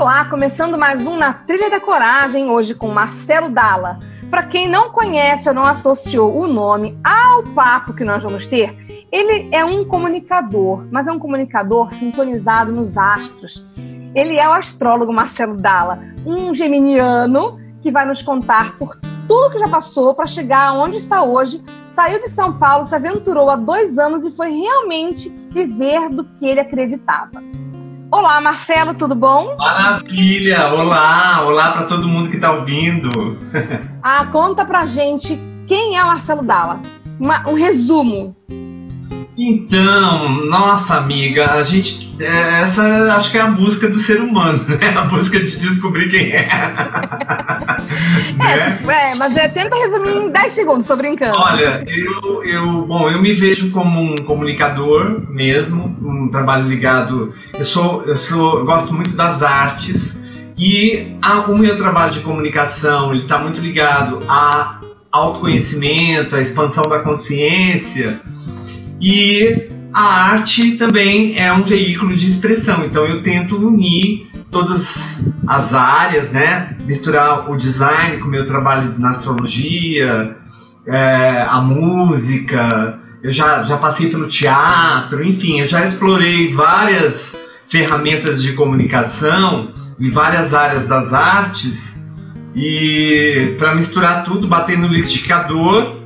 Olá, começando mais um Na Trilha da Coragem, hoje com Marcelo Dalla. Para quem não conhece ou não associou o nome ao papo que nós vamos ter, ele é um comunicador, mas é um comunicador sintonizado nos astros. Ele é o astrólogo Marcelo Dalla, um geminiano que vai nos contar por tudo que já passou para chegar onde está hoje. Saiu de São Paulo, se aventurou há dois anos e foi realmente viver do que ele acreditava. Olá, Marcelo, tudo bom? Maravilha! Olá! Olá para todo mundo que está ouvindo. ah, conta pra gente quem é o Marcelo Dalla. Uma, um resumo. Então, nossa amiga, a gente. É, essa acho que é a busca do ser humano, né? A busca de descobrir quem é. né? é, mas é, tenta resumir em 10 segundos, tô brincando. Olha, eu, eu, bom, eu me vejo como um comunicador mesmo, um trabalho ligado. Eu sou, eu sou, eu gosto muito das artes e a, o meu trabalho de comunicação ele está muito ligado a autoconhecimento, a expansão da consciência e a arte também é um veículo de expressão, então eu tento unir todas as áreas, né? Misturar o design com o meu trabalho na astrologia, é, a música, eu já, já passei pelo teatro, enfim, eu já explorei várias ferramentas de comunicação em várias áreas das artes. E para misturar tudo, bater no liquidificador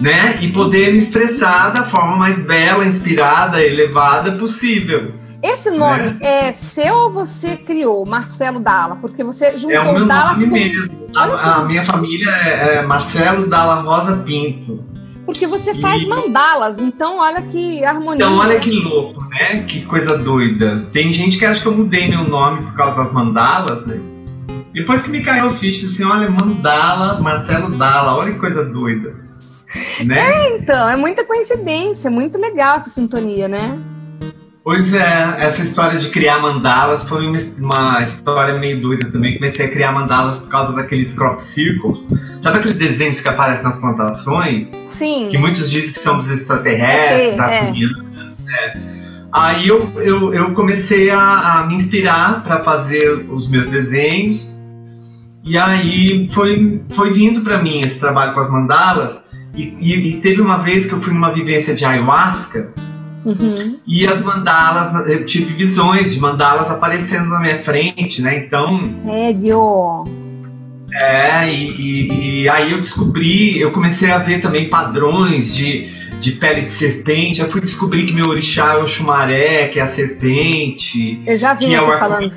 né? E poder me expressar da forma mais bela, inspirada, elevada possível. Esse nome né? é seu ou você criou, Marcelo Dalla? Porque você juntou é o meu Dalla nome com... mesmo. A, a, minha família é, é, Marcelo Dalla Rosa Pinto. Porque você faz e... mandalas, então olha que harmonia. Então olha que louco, né? Que coisa doida. Tem gente que acha que eu mudei meu nome por causa das mandalas, né? Depois que me caiu o ficha, assim, olha, mandala, Marcelo Dalla, olha que coisa doida. Né? É, então, é muita coincidência, muito legal essa sintonia, né? Pois é, essa história de criar mandalas foi uma, uma, história meio doida também. Comecei a criar mandalas por causa daqueles crop circles. Sabe aqueles desenhos que aparecem nas plantações? Sim. Que muitos dizem que são dos extraterrestres, é, é. é. Aí eu, eu, eu comecei a, a me inspirar para fazer os meus desenhos. E aí foi, foi vindo para mim esse trabalho com as mandalas. E, e, e, teve uma vez que eu fui numa vivência de ayahuasca uhum. e as mandalas, eu tive visões de mandalas aparecendo na minha frente, né? Então. Sério? É, e, e, aí eu descobri, eu comecei a ver também padrões de, de pele de serpente. Eu fui descobrir que meu orixá é o chumaré, que é a serpente. Eu já vi é você é falando.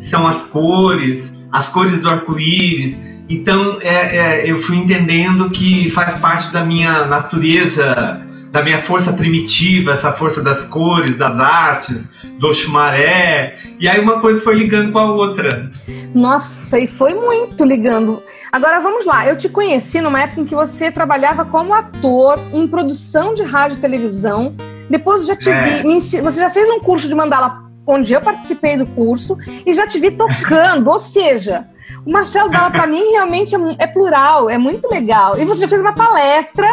São as cores, as cores do arco-íris. Então é, é, eu fui entendendo que faz parte da minha natureza, da minha força primitiva, essa força das cores, das artes, do chumaré. E aí uma coisa foi ligando com a outra. Nossa, e foi muito ligando. Agora vamos lá, eu te conheci numa época em que você trabalhava como ator em produção de rádio e televisão. Depois já te é. vi, você já fez um curso de mandala onde eu participei do curso e já te vi tocando, ou seja, o Marcelo Dalla, para mim, realmente é, é, plural, é muito legal. E você já fez uma palestra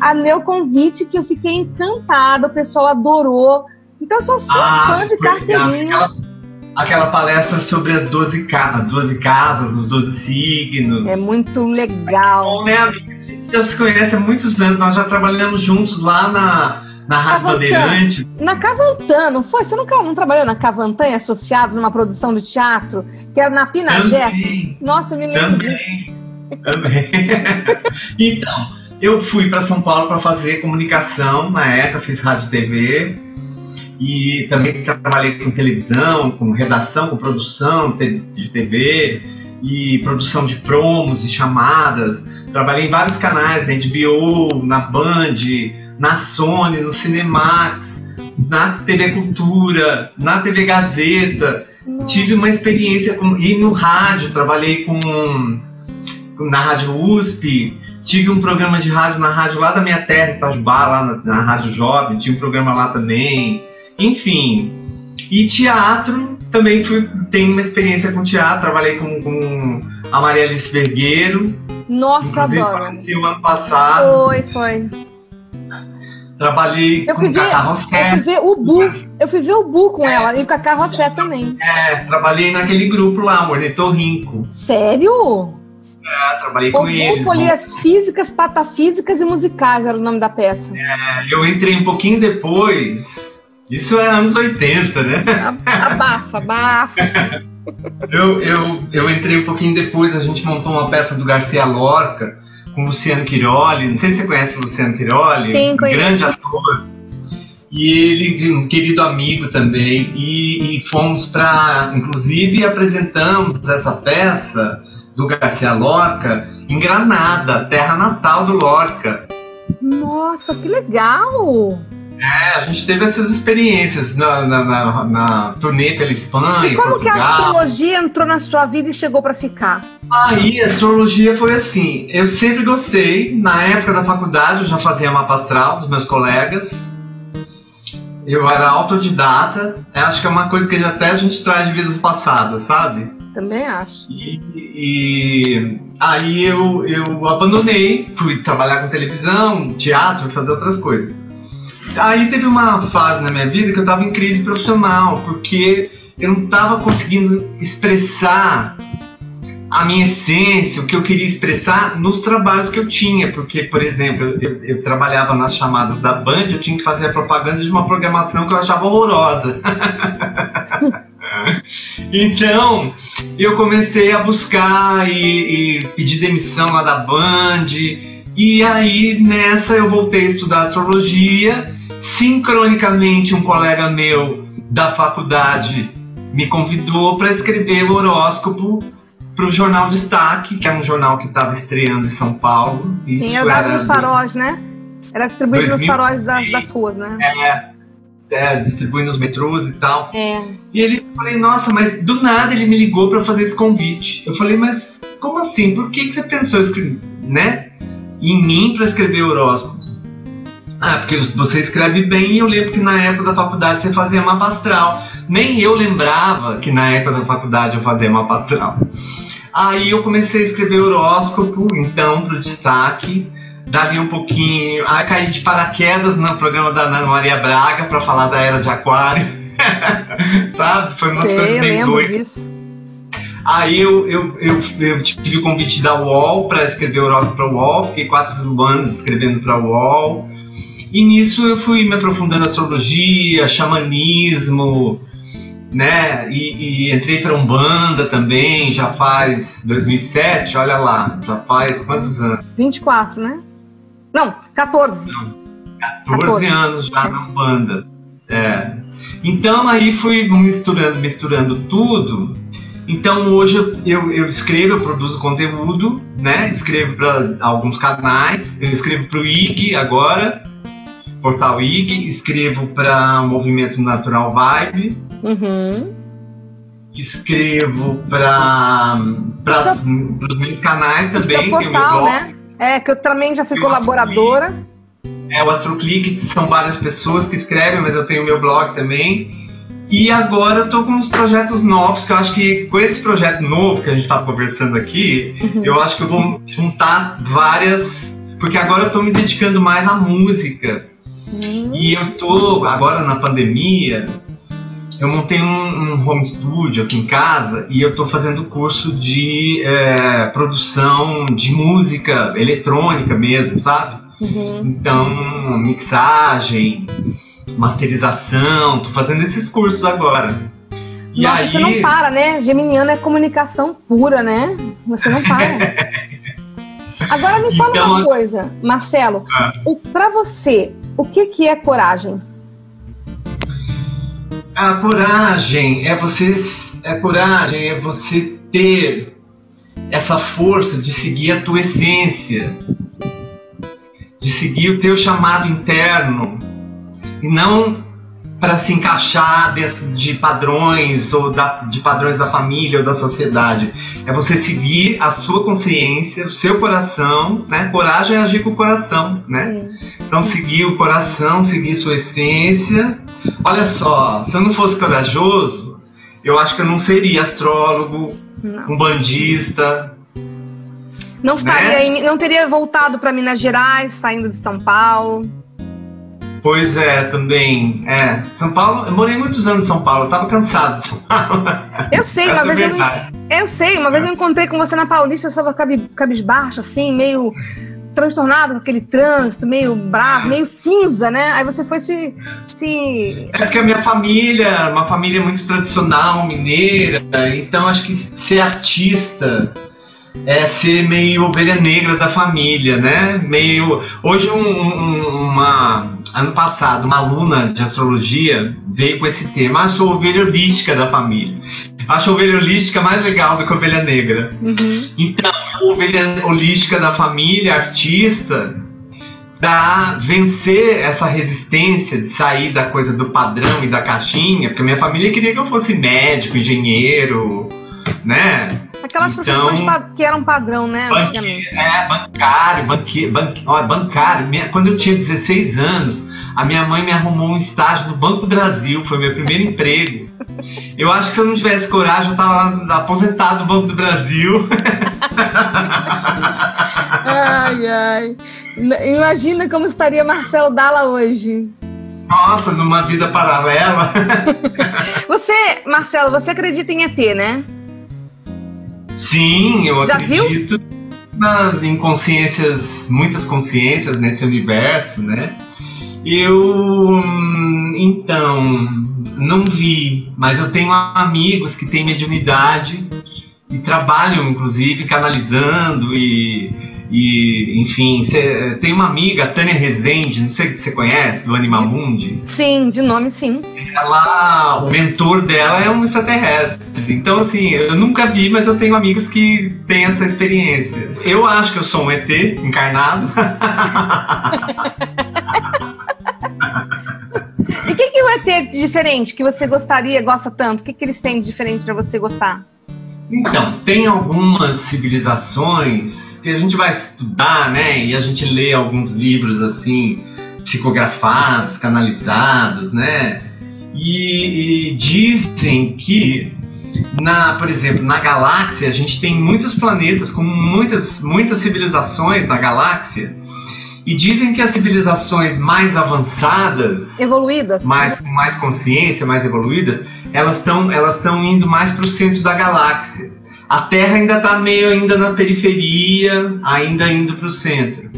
a meu convite que eu fiquei encantada, o pessoal adorou. Então, eu sou sua ah, fã de carteirinha. Aquela, aquela, palestra sobre as 12, ca 12 casas, os 12 signos. É muito legal. Bom, né, amiga? A gente já se conhece há muitos anos, nós já trabalhamos juntos lá na na Rádio Bandeirante. Na Cavantan, não foi? Você nunca não trabalhou na Cavantan e associados numa produção de teatro? Que era na Pinagés? Nossa, eu me lembro Também. disso. Também. então, eu fui para São Paulo para fazer comunicação na época, fiz rádio e TV e também trabalhei com televisão, com redação, com produção de TV e produção de promos e chamadas. Trabalhei em vários canais, na HBO, na Band, na Sony, no Cinemax, na TV Cultura, na TV Gazeta. Nossa. Tive uma experiência com ir no rádio, trabalhei com na Rádio USP, tive um programa de rádio na rádio lá da minha terra, Itajubá, lá na, na Rádio Jovem, tinha um programa lá também. Enfim. E teatro, também fui, tenho uma experiência com teatro, trabalhei com, com a Maria Alice Vergueiro. Nossa, adoro. o ano passado. Foi, foi. Trabalhei eu com o Cacá. Eu fui ver o Bu. Eu fui ver o Bu com é. ela e o Cacá Rossé também. É, trabalhei naquele grupo lá, o Ornitorrinco. Sério? É, trabalhei com eles. Folias Físicas, Patafísicas e Musicais era o nome da peça. É, eu entrei um pouquinho depois. Isso é anos 80, né? Abafa, abafa. eu, eu, eu entrei um pouquinho depois, a gente montou uma peça do Garcia Lorca com Luciano Quiroli. Não sei se você conhece o Luciano Quiroli. Sim, conheço. Grande ator. E ele, um querido amigo também. E, e fomos para, inclusive, apresentamos essa peça do Garcia Lorca em Granada, terra natal do Lorca. Nossa, que legal! É, a gente teve essas experiências na, na, na, na turnê pela Espanha. E como Portugal. que a astrologia entrou na sua vida e chegou para ficar? Aí a astrologia foi assim. Eu sempre gostei. Na época da faculdade eu já fazia mapa astral dos meus colegas. Eu era autodidata. Eu acho que é uma coisa que até a gente traz de vidas passadas, sabe? Também acho. E, e, aí eu, eu abandonei, fui trabalhar com televisão, teatro, fazer outras coisas. Aí teve uma fase na minha vida que eu estava em crise profissional, porque eu não estava conseguindo expressar a minha essência, o que eu queria expressar nos trabalhos que eu tinha, porque, por exemplo, eu, eu, trabalhava nas chamadas da Band, eu tinha que fazer a propaganda de uma programação que eu achava horrorosa. então, eu comecei a buscar e, e pedir demissão lá da Band, e aí nessa eu voltei a estudar astrologia. Sincronicamente, um colega meu da faculdade me convidou para escrever o horóscopo para o jornal Destaque, que é um jornal que estava estreando em São Paulo. Isso Sim, eu dava nos faróis, né? Era distribuído 2000, nos faróis das, das ruas, né? É, é, distribuindo nos metrôs e tal. É. E ele falei, nossa, mas do nada ele me ligou para fazer esse convite. Eu falei, mas como assim? Por que, que você pensou escrever, né? Em mim para escrever horóscopo? Ah, porque você escreve bem e eu lembro que na época da faculdade você fazia mapa astral. Nem eu lembrava que na época da faculdade eu fazia mapa astral. Aí eu comecei a escrever horóscopo, então, pro destaque dali um pouquinho. Aí caí de paraquedas no programa da Ana Maria Braga para falar da Era de Aquário. Sabe? Foi umas Sei, coisas bem doidas. Aí eu, eu, eu, eu, tive o convite da UOL para escrever horóscopo para UOL, fiquei quatro anos escrevendo para UOL. E nisso eu fui me aprofundando astrologia, xamanismo, né? E, e entrei para Umbanda também, já faz 2007, olha lá, já faz quantos anos? 24, né? Não, 14. Não, 14, 14. anos já na banda. É. Então aí fui misturando, misturando tudo. Então hoje eu, eu escrevo, eu produzo conteúdo, né? Escrevo para alguns canais, eu escrevo para o IG agora, portal IG, escrevo para o Movimento Natural Vibe. Uhum. Escrevo para os meus canais também. Portal, tem o meu blog. Né? É, que eu também já fui colaboradora. É, o AstroClick são várias pessoas que escrevem, mas eu tenho o meu blog também. E agora eu tô com uns projetos novos, que eu acho que com esse projeto novo que a gente tá conversando aqui, uhum. eu acho que eu vou juntar várias. Porque agora eu tô me dedicando mais à música. Uhum. E eu tô, agora na pandemia, eu montei um, um, home studio aqui em casa e eu estou fazendo curso de é, produção de música eletrônica mesmo, sabe? Uhum. Então, mixagem, masterização, tô fazendo esses cursos agora. E Nossa, aí... você não para, né? Geminiano é comunicação pura, né? Você não para. Agora me fala então, uma coisa, Marcelo. Ah. Para você, o que, que é coragem? A coragem é você é coragem é você ter essa força de seguir a tua essência, de seguir o teu chamado interno e não para se encaixar dentro de padrões ou da, de padrões da família ou da sociedade. É você seguir a sua consciência, o seu coração, né? Coragem é agir com o coração, né? Sim. Então seguir o coração, seguir sua essência. Olha só, se eu não fosse corajoso, eu acho que eu não seria astrólogo, não. um bandista. Não estaria, né? não teria voltado para Minas Gerais, saindo de São Paulo. Pois é, também. É, São Paulo, eu morei muitos anos em São Paulo, eu tava cansado de São Paulo. Eu sei, uma vez eu, eu, sei, uma vez eu encontrei com você na Paulista, eu estava cabisbaixo, assim, meio transtornado com aquele trânsito, meio bravo, meio cinza, né? Aí você foi se. se... É porque a minha família, uma família muito tradicional, mineira, então acho que ser artista é ser meio ovelha negra da família, né? Meio. Hoje, um, um, uma. Ano passado, uma aluna de astrologia veio com esse tema. Ah, sou ovelha holística da família. Acho a ovelha holística mais legal do que a ovelha negra. Uhum. Então, a ovelha holística da família, artista, para vencer essa resistência de sair da coisa do padrão e da caixinha, porque a minha família queria que eu fosse médico, engenheiro, né? Aquelas então, profissões que eram padrão, né? Banque, é, bancário, banque, banque, ó, bancário. Minha, quando eu tinha 16 anos, a minha mãe me arrumou um estágio no Banco do Brasil, foi meu primeiro emprego. Eu acho que se eu não tivesse coragem, eu tava aposentado no Banco do Brasil. ai, ai. Imagina como estaria Marcelo Dalla hoje. Nossa, numa vida paralela. você, Marcelo, você acredita em ET, né? Sim, eu Já acredito na, em consciências, muitas consciências nesse universo, né? Eu então não vi, mas eu tenho amigos que têm mediunidade e trabalham inclusive canalizando e e, enfim, cê, tem uma amiga, Tânia Rezende, não sei se você conhece, do Animamundi. Sim, de nome sim. Ela, o mentor dela é um extraterrestre. Então, assim, eu nunca vi, mas eu tenho amigos que têm essa experiência. Eu acho que eu sou um ET encarnado. e o que, que o ET diferente que você gostaria, gosta tanto? O que, que eles têm de diferente para você gostar? Então, tem algumas civilizações que a gente vai estudar, né? E a gente lê alguns livros assim, psicografados, canalizados, né? E, e dizem que na, por exemplo, na galáxia a gente tem muitos planetas com muitas, muitas civilizações na galáxia. E dizem que as civilizações mais avançadas, evoluídas, mais com mais consciência, mais evoluídas, elas estão elas estão indo mais para o centro da galáxia. A Terra ainda está meio ainda na periferia, ainda indo para o centro.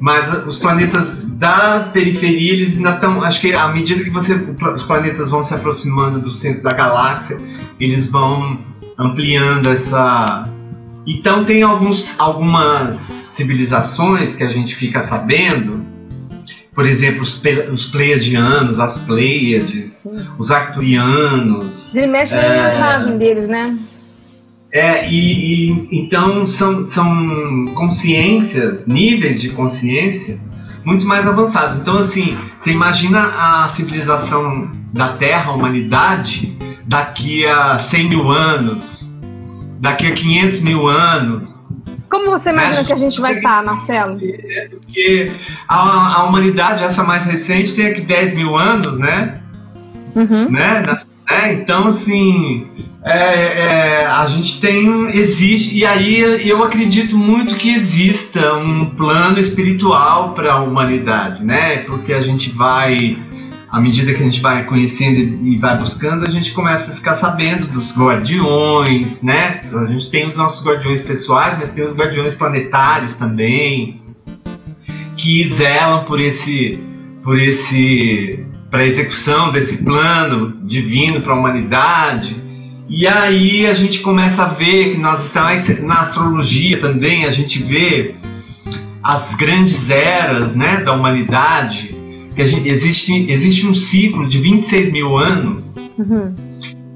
Mas os planetas da periferia, eles ainda estão. Acho que à medida que você, os planetas vão se aproximando do centro da galáxia, eles vão ampliando essa. Então, tem alguns, algumas civilizações que a gente fica sabendo por exemplo, os, os Pleiadianos, as Pleiades, os Arturianos. Ele mexe é, na mensagem deles, né? É, e, e, então são, são consciências, níveis de consciência muito mais avançados. Então, assim, você imagina a civilização da Terra, a humanidade, daqui a 100 mil anos, daqui a 500 mil anos, como você imagina que a gente vai estar, tá, Marcelo? É porque a, a, humanidade, essa mais recente, tem aqui 10 mil anos, né? Uhum. né? né? Então, assim, é, é, a gente tem. Existe. E aí eu acredito muito que exista um plano espiritual para a humanidade, né? Porque a gente vai à medida que a gente vai conhecendo e vai buscando, a gente começa a ficar sabendo dos guardiões, né? A gente tem os nossos guardiões pessoais, mas tem os guardiões planetários também, que zelam por esse, por esse, para a execução desse plano divino para a humanidade. E aí a gente começa a ver que nós na astrologia também a gente vê as grandes eras, né, da humanidade que gente, existe, existe um ciclo de 26 mil anos, uhum.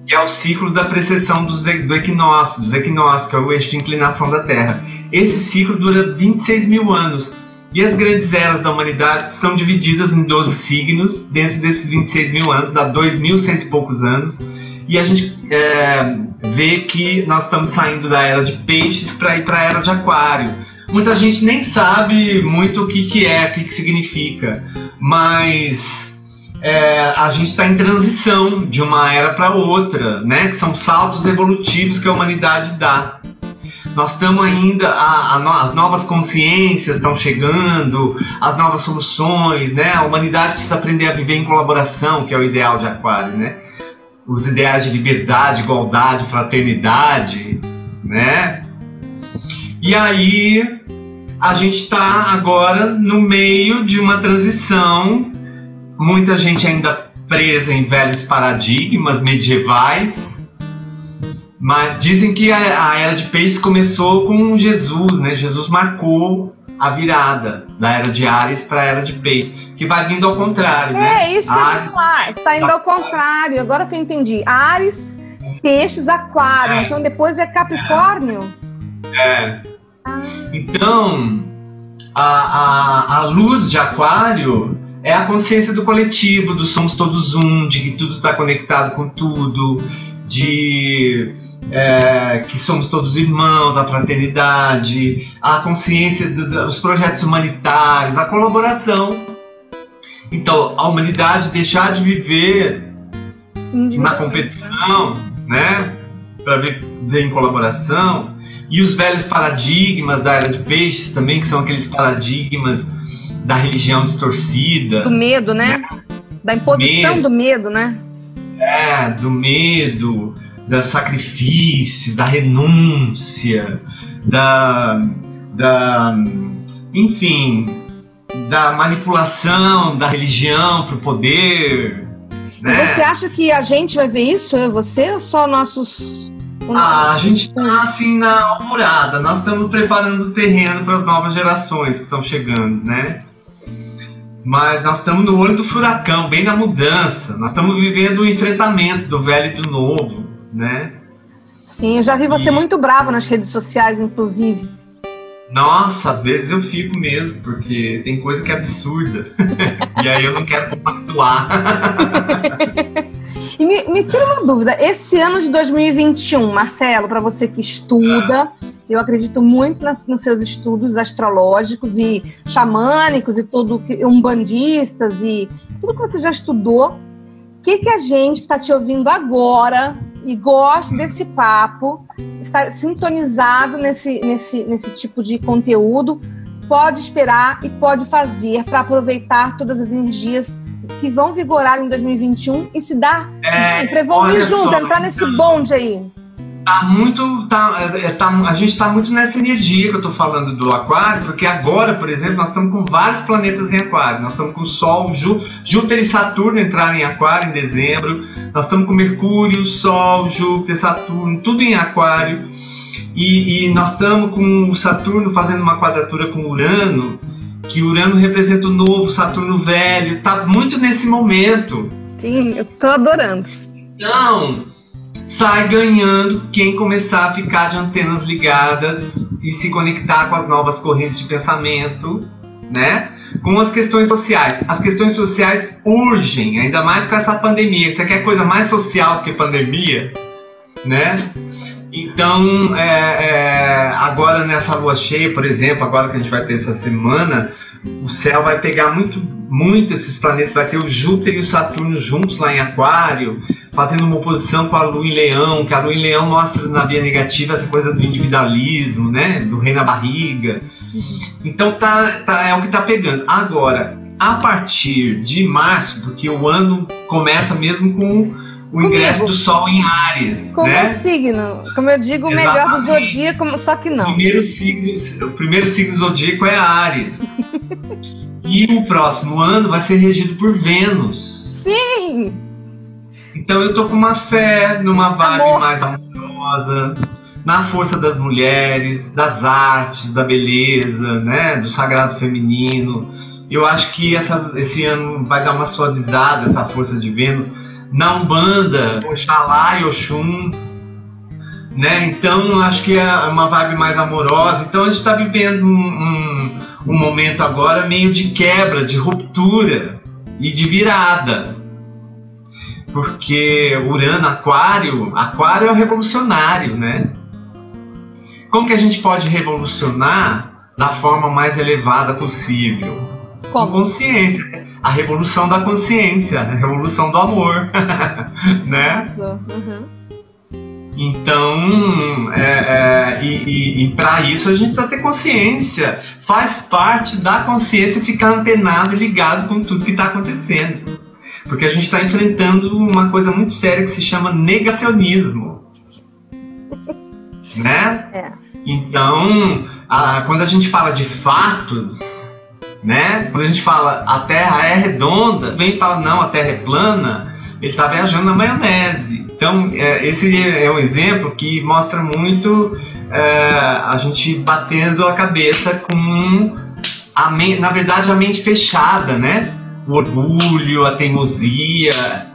que é o ciclo da precessão do, do equinócio, dos equinócios, que é o eixo de inclinação da Terra. Esse ciclo dura 26 mil anos. E as grandes eras da humanidade são divididas em 12 signos, dentro desses 26 mil anos, dá 2.100 e poucos anos. E a gente é, vê que nós estamos saindo da era de peixes para ir para a era de aquário. Muita gente nem sabe muito o que, que é, o que, que significa, mas é, a gente está em transição de uma era para outra, né? Que são saltos evolutivos que a humanidade dá. Nós estamos ainda, a, a, as novas consciências estão chegando, as novas soluções, né? A humanidade precisa aprender a viver em colaboração, que é o ideal de Aquário, né? Os ideais de liberdade, igualdade, fraternidade, né? E aí a gente está agora no meio de uma transição, muita gente ainda presa em velhos paradigmas medievais, mas dizem que a, era de Peixes começou com Jesus, né? Jesus marcou a virada da era de Ares para a era de Peixes, que vai vindo ao contrário, é, né? É isso que Ares, eu falar, está indo ao contrário. Agora que eu entendi, Ares, Peixes, Aquário. É. Então depois é Capricórnio. É. Ah. Então a, a, a luz de Aquário é a consciência do coletivo, do somos todos um, de que tudo está conectado com tudo, de é, que somos todos irmãos, a fraternidade, a consciência dos projetos humanitários, a colaboração. Então, a humanidade deixar de viver na competição, né, para viver em colaboração, e os velhos paradigmas da era de peixes também, que são aqueles paradigmas da religião distorcida. Do medo, né? né? Da imposição medo. do medo, né? É, do medo, do sacrifício, da renúncia, da, da enfim, da manipulação da religião para o poder. Né? E você acha que a gente vai ver isso, eu e você, ou só nossos. Ah, a gente está assim na alvorada, nós estamos preparando o terreno para as novas gerações que estão chegando, né? Mas nós estamos no olho do furacão, bem na mudança. Nós estamos vivendo o enfrentamento do velho e do novo né? Sim, eu já vi você e... muito bravo nas redes sociais, inclusive. Nossa, às vezes eu fico mesmo, porque tem coisa que é absurda. e aí eu não quero compactuar. e me, me, tira uma dúvida. Esse ano de 2021, Marcelo, para você que estuda, eu acredito muito nas, nos seus estudos astrológicos e xamânicos e tudo, umbandistas e tudo que você já estudou. O que, que a gente que está te ouvindo agora e gosta desse papo, está sintonizado nesse, nesse, nesse tipo de conteúdo, pode esperar e pode fazer para aproveitar todas as energias que vão vigorar em 2021 e se dar é, para evoluir junto, só, entrar nesse então, bonde aí. Tá muito. Tá, é, tá, a gente está muito nessa energia que eu estou falando do Aquário, porque agora, por exemplo, nós estamos com vários planetas em Aquário. Nós estamos com o Sol, Jú, Júpiter e Saturno entrarem em Aquário em dezembro. Nós estamos com Mercúrio, Sol, Júpiter, Saturno, tudo em Aquário. E, e nós estamos com o Saturno fazendo uma quadratura com Urano, que Urano representa o novo, Saturno velho. Tá muito nesse momento. Sim, eu tô adorando. Então, sai ganhando quem começar a ficar de antenas ligadas e se conectar com as novas correntes de pensamento, né? Com as questões sociais. As questões sociais urgem, ainda mais com essa pandemia. Você quer coisa mais social do que pandemia, né? Então, é, é, agora nessa lua cheia, por exemplo, agora que a gente vai ter essa semana, o céu vai pegar muito, muito esses planetas, vai ter o Júpiter e o Saturno juntos lá em Aquário, fazendo uma oposição com a Lua em Leão, que a Lua em Leão mostra na via negativa essa coisa do individualismo, né, do rei na barriga. Então tá, tá é o que tá pegando. Agora, a partir de março, porque o ano começa mesmo com o ingresso do Sol em Áries. Como né? signo. Como eu digo, o melhor do zodíaco, só que não. O primeiro signo, o primeiro signo zodíaco é Áries. e o próximo ano vai ser regido por Vênus. Sim! Então eu tô com uma fé numa vibe Amor. mais amorosa, na força das mulheres, das artes, da beleza, né? Do sagrado feminino. Eu acho que essa, esse ano vai dar uma suavizada essa força de Vênus na Umbanda, Oxalá e Oxum né? Então acho que é uma vibe mais amorosa. Então a gente está vivendo um, um, um, momento agora meio de quebra, de ruptura e de virada. Porque Urano, Aquário, Aquário é o revolucionário, né? Como que a gente pode revolucionar da forma mais elevada possível? Como? Com consciência. A revolução da consciência, a revolução do amor, né? Uhum. Então, é, é, e, e, e para isso a gente precisa ter consciência. Faz parte da consciência ficar antenado e ligado com tudo que está acontecendo. Porque a gente está enfrentando uma coisa muito séria que se chama negacionismo. né? É. Então, a, quando a gente fala de fatos, né? Quando a gente fala a Terra é redonda, vem e fala não, a Terra é plana, ele está viajando na maionese. Então, é, esse é um exemplo que mostra muito é, a gente batendo a cabeça com a na verdade, a mente fechada, né? O orgulho, a teimosia,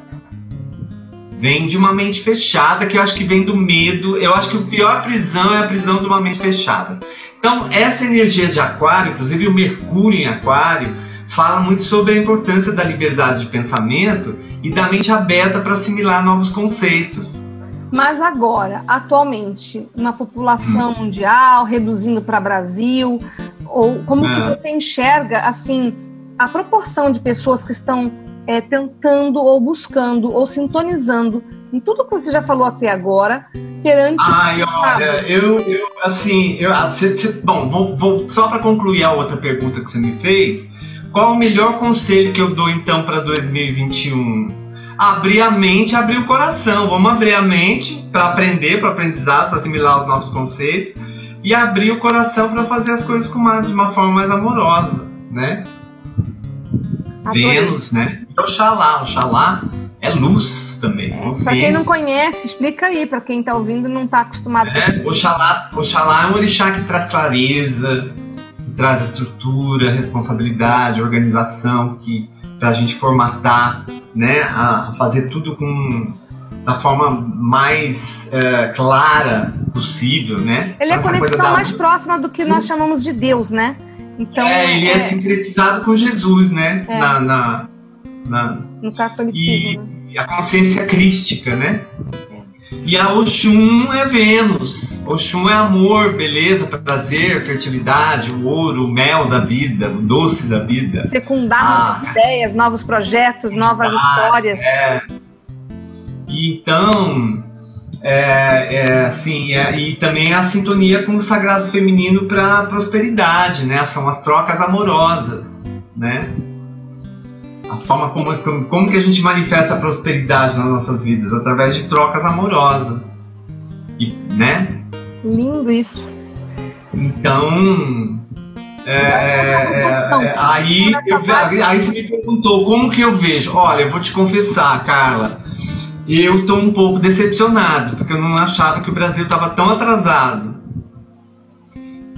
vem de uma mente fechada, que eu acho que vem do medo. Eu acho que o pior prisão é a prisão de uma mente fechada. Então, essa energia de Aquário, inclusive o Mercúrio em Aquário, fala muito sobre a importância da liberdade de pensamento e da mente aberta para assimilar novos conceitos. Mas agora, atualmente, na população hum. mundial, reduzindo para Brasil, ou como que ah. você enxerga assim a proporção de pessoas que estão é, tentando ou buscando ou sintonizando em tudo que você já falou até agora perante Ai, olha, eu, eu assim, eu, você, ah, você, bom, vou, vou só para concluir a outra pergunta que você me fez. Qual o melhor conselho que eu dou então para 2021? Abrir a mente, abrir o coração. Vamos abrir a mente para aprender, para aprendizado, para assimilar os novos conceitos e abrir o coração para fazer as coisas com uma, de uma forma mais amorosa, né? Vênus, né? E Oxalá, Oxalá é luz também. É, para quem não conhece, explica aí, para quem está ouvindo e não está acostumado é, com isso. Oxalá, Oxalá é um orixá que traz clareza, que traz estrutura, responsabilidade, organização, que para a gente formatar, né, a fazer tudo com da forma mais uh, clara possível, né? Ele é a conexão mais luz. próxima do que nós chamamos de Deus, né? Então, é, ele é, é sincretizado com Jesus, né? É. Na, na, na, no catolicismo. E, né? a consciência crística, né? É. E a Oxum é Vênus. Oxum é amor, beleza, prazer, fertilidade, o ouro, o mel da vida, o doce da vida. Fecundar ah, novas ideias, novos projetos, novas histórias. É. Então, é, é, assim, é, e também a sintonia com o sagrado feminino para prosperidade, né? São as trocas amorosas, né? A forma como, como, como que a gente manifesta a prosperidade nas nossas vidas através de trocas amorosas, e, né? Lindo isso. Então, é, é, é aí, eu, aí você me perguntou como que eu vejo. Olha, eu vou te confessar, Carla e eu estou um pouco decepcionado, porque eu não achava que o Brasil estava tão atrasado.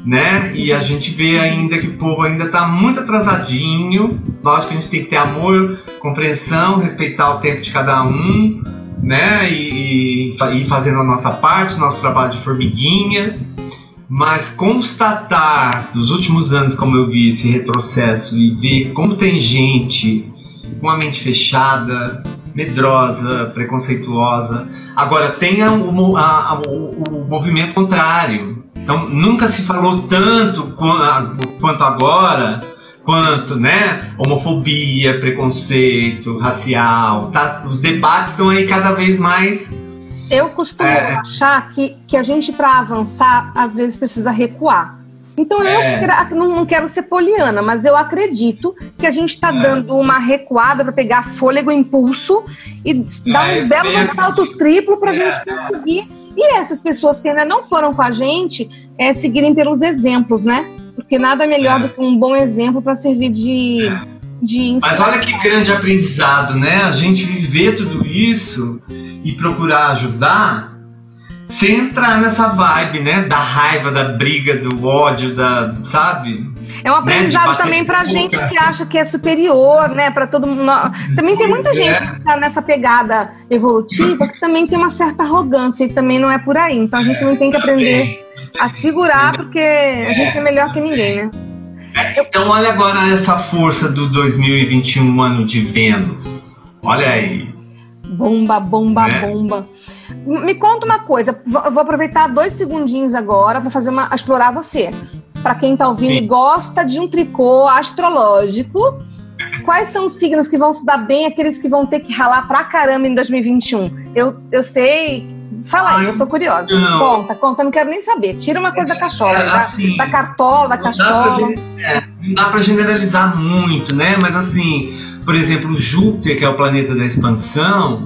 Né? E a gente vê ainda que o povo ainda está muito atrasadinho. Lógico que a gente tem que ter amor, compreensão, respeitar o tempo de cada um, né? E, e, e fazendo a nossa parte, nosso trabalho de formiguinha. Mas constatar nos últimos anos, como eu vi esse retrocesso e ver como tem gente com a mente fechada, medrosa, preconceituosa. Agora, tem a, a, a, o, o, movimento contrário. Então, nunca se falou tanto quanto agora, quanto, né? Homofobia, preconceito, racial. Tá? Os debates estão aí cada vez mais. Eu costumo é... achar que, que a gente, para avançar, às vezes precisa recuar. Então é. eu não quero ser poliana, mas eu acredito que a gente está é. dando uma recuada para pegar fôlego, impulso e dar um é, belo um salto triplo para a gente é. conseguir. E essas pessoas que ainda não foram com a gente é, seguirem pelos exemplos, né? Porque nada melhor do que um bom exemplo para servir de, de Mas olha que grande aprendizado, né? A gente viver tudo isso e procurar ajudar sem entrar nessa vibe, né? Da raiva, da briga, do ódio, da. Sabe? É um né, aprendizado né, também para gente que acha que é superior, né? Para todo mundo. Também tem muita gente é. que está nessa pegada evolutiva que também tem uma certa arrogância e também não é por aí. Então a gente também tem que aprender a segurar, porque a gente é melhor que ninguém, né? É, então olha agora essa força do 2021 ano de Vênus. Olha aí. Bomba, bomba, né? bomba. Me conta uma coisa, vou aproveitar dois segundinhos agora para fazer uma explorar você. Para quem está ouvindo Sim. e gosta de um tricô astrológico, quais são os signos que vão se dar bem, aqueles que vão ter que ralar pra caramba em 2021? Eu, eu sei. Fala aí, eu tô curiosa. Não. Conta, conta, não quero nem saber. Tira uma coisa é, da cachola, é, assim, da, da, cartola, da cachola. Dá é, não dá para generalizar muito, né? Mas assim, por exemplo, Júpiter, que é o planeta da expansão,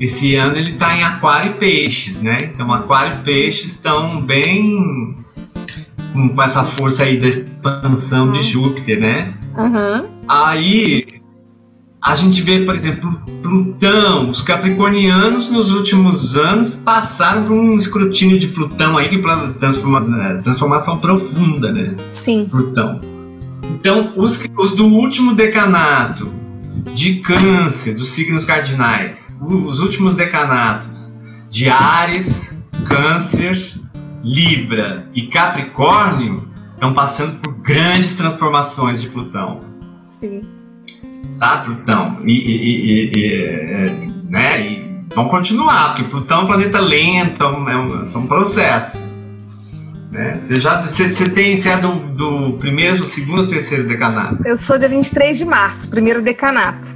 esse ano ele está em Aquário e Peixes, né? Então, Aquário e Peixes estão bem com essa força aí da expansão de Júpiter, né? Uhum. Aí a gente vê, por exemplo, Plutão, os capricornianos nos últimos anos passaram por um escrutínio de Plutão aí, que transforma, transformação profunda, né? Sim. Plutão. Então, os, os do último decanato, de Câncer, dos signos cardinais, os últimos decanatos de Ares, Câncer, Libra e Capricórnio estão passando por grandes transformações de Plutão. Sim. Tá, Plutão? E, e, e, e é, né? vão continuar, porque Plutão é um planeta lento, é um, são processos. Né? Você já você, você tem, você é do, do primeiro, do segundo ou terceiro decanato? Eu sou dia 23 de março, primeiro decanato.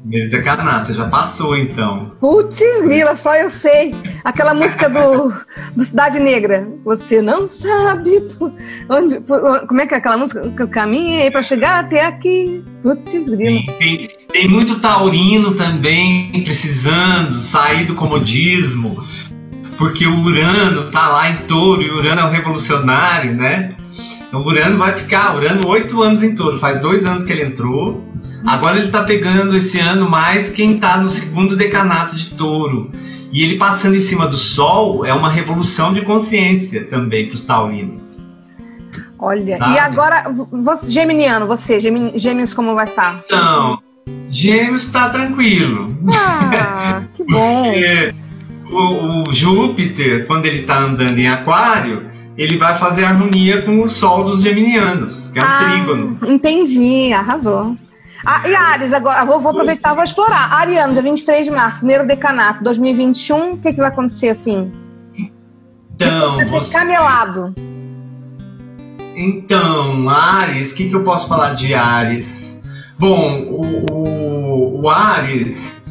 Primeiro decanato, você já passou então. Putz, grila, só eu sei. Aquela música do, do Cidade Negra. Você não sabe onde, como é que é aquela música? Eu caminhei para chegar até aqui. Putz, grila. Tem, tem muito taurino também precisando sair do comodismo porque o Urano tá lá em touro e o Urano é um revolucionário, né? Então o Urano vai ficar, Urano, oito anos em touro, faz dois anos que ele entrou. Agora ele tá pegando esse ano mais quem tá no segundo decanato de touro. E ele passando em cima do Sol é uma revolução de consciência também para os taurinos. Olha, Sabe? e agora, você, Geminiano, você, Gêmeos, como vai estar? Então, Gêmeos está tranquilo. Ah, que bom. Porque o, o Júpiter, quando ele está andando em Aquário, ele vai fazer harmonia com o Sol dos Geminianos, que é o ah, trígono. Entendi, arrasou. Ah, e Ares, agora, vou, vou aproveitar e vou explorar. Ariano, dia 23 de março, primeiro decanato, 2021, o que, que vai acontecer assim? Então. Você camelado. Então, Ares, o que, que eu posso falar de Ares? Bom, o, o, o Ares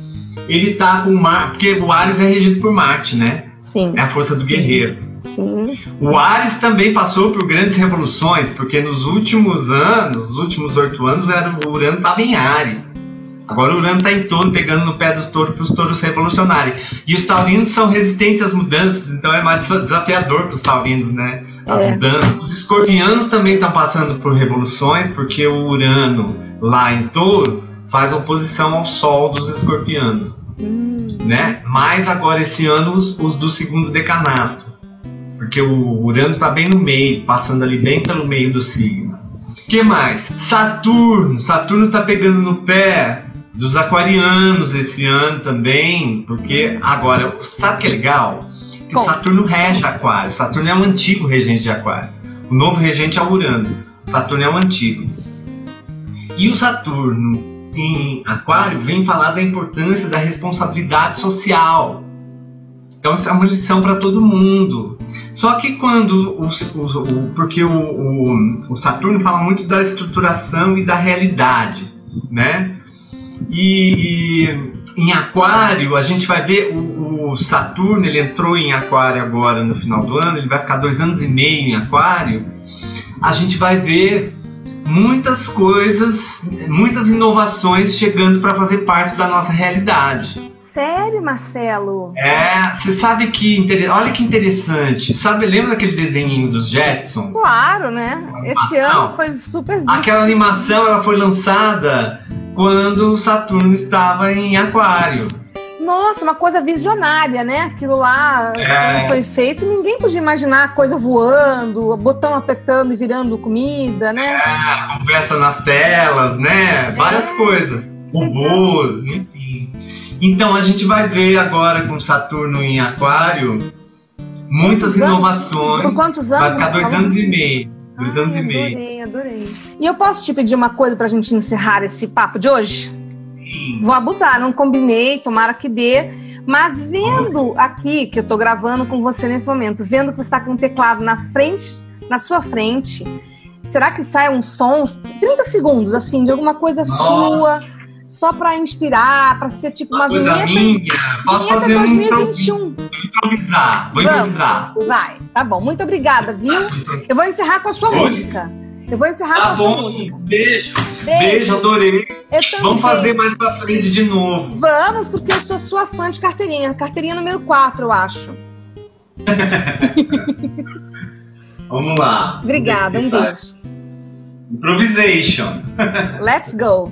ele tá com Marte, porque o Ares é regido por Marte, né? Sim. É a força do guerreiro. Sim. O Ares também passou por grandes revoluções, porque nos últimos anos, nos últimos oito anos, era, o Urano estava em Ares. Agora o Urano está em touro, pegando no pé do touro para os touros revolucionarem. E os taurinos são resistentes às mudanças, então é mais desafiador para os taurinos, né? As é. mudanças. Os escorpianos também estão passando por revoluções, porque o Urano lá em touro faz oposição ao Sol dos escorpianos. Hum. Né? Mas agora esse ano os, os do segundo decanato. Porque o Urano está bem no meio, passando ali bem pelo meio do signo. que mais? Saturno. Saturno está pegando no pé dos aquarianos esse ano também, porque agora, sabe que é legal? Que o Saturno rege Aquário. Saturno é um antigo regente de Aquário. O novo regente é o Urano. Saturno é o antigo. E o Saturno em Aquário vem falar da importância da responsabilidade social. Então, isso é uma lição para todo mundo. Só que quando. O, o, o porque o, o, o, Saturno fala muito da estruturação e da realidade, né? E em Aquário, a gente vai ver o, o Saturno, ele entrou em Aquário agora no final do ano, ele vai ficar dois anos e meio em Aquário. A gente vai ver muitas coisas, muitas inovações chegando para fazer parte da nossa realidade. Sério, Marcelo? É, você sabe que. Olha que interessante. Sabe, lembra daquele desenho dos Jetsons? Claro, né? Esse ano foi super. Aquela animação ela foi lançada quando Saturno estava em Aquário. Nossa, uma coisa visionária, né? Aquilo lá, É. quando foi feito, ninguém podia imaginar a coisa voando, botão apertando e virando comida, né? É, conversa nas telas, né? Várias coisas. Robôs, enfim. Então a gente vai ver agora com Saturno em Aquário muitas Quantos anos? inovações. Por quantos Vai anos ficar você dois anos e meio. Dois Ai, anos e meio. Adorei, adorei. E eu posso te pedir uma coisa pra gente encerrar esse papo de hoje? Vou abusar, não combinei, tomara que dê. Mas vendo aqui, que eu tô gravando com você nesse momento, vendo que você tá com o teclado na frente, na sua frente, será que sai um som, 30 segundos, assim, de alguma coisa sua, Nossa, só pra inspirar, pra ser tipo uma, uma coisa vinheta, minha. Posso vinheta fazer um improviso, 2021. improvisar. Vou Vamos. improvisar. Vai, tá bom. Muito obrigada, viu? Eu vou encerrar com a sua Oi. música. Eu vou encerrar com Tá sua bom. música. Beijo. Beijo. Beijo, adorei. Vamos fazer mais pra frente de novo. Vamos, porque eu sou sua fã de carteirinha. Carteirinha número 4, eu acho. Vamos lá. Obrigada, um beijo. Improvisation. Let's go.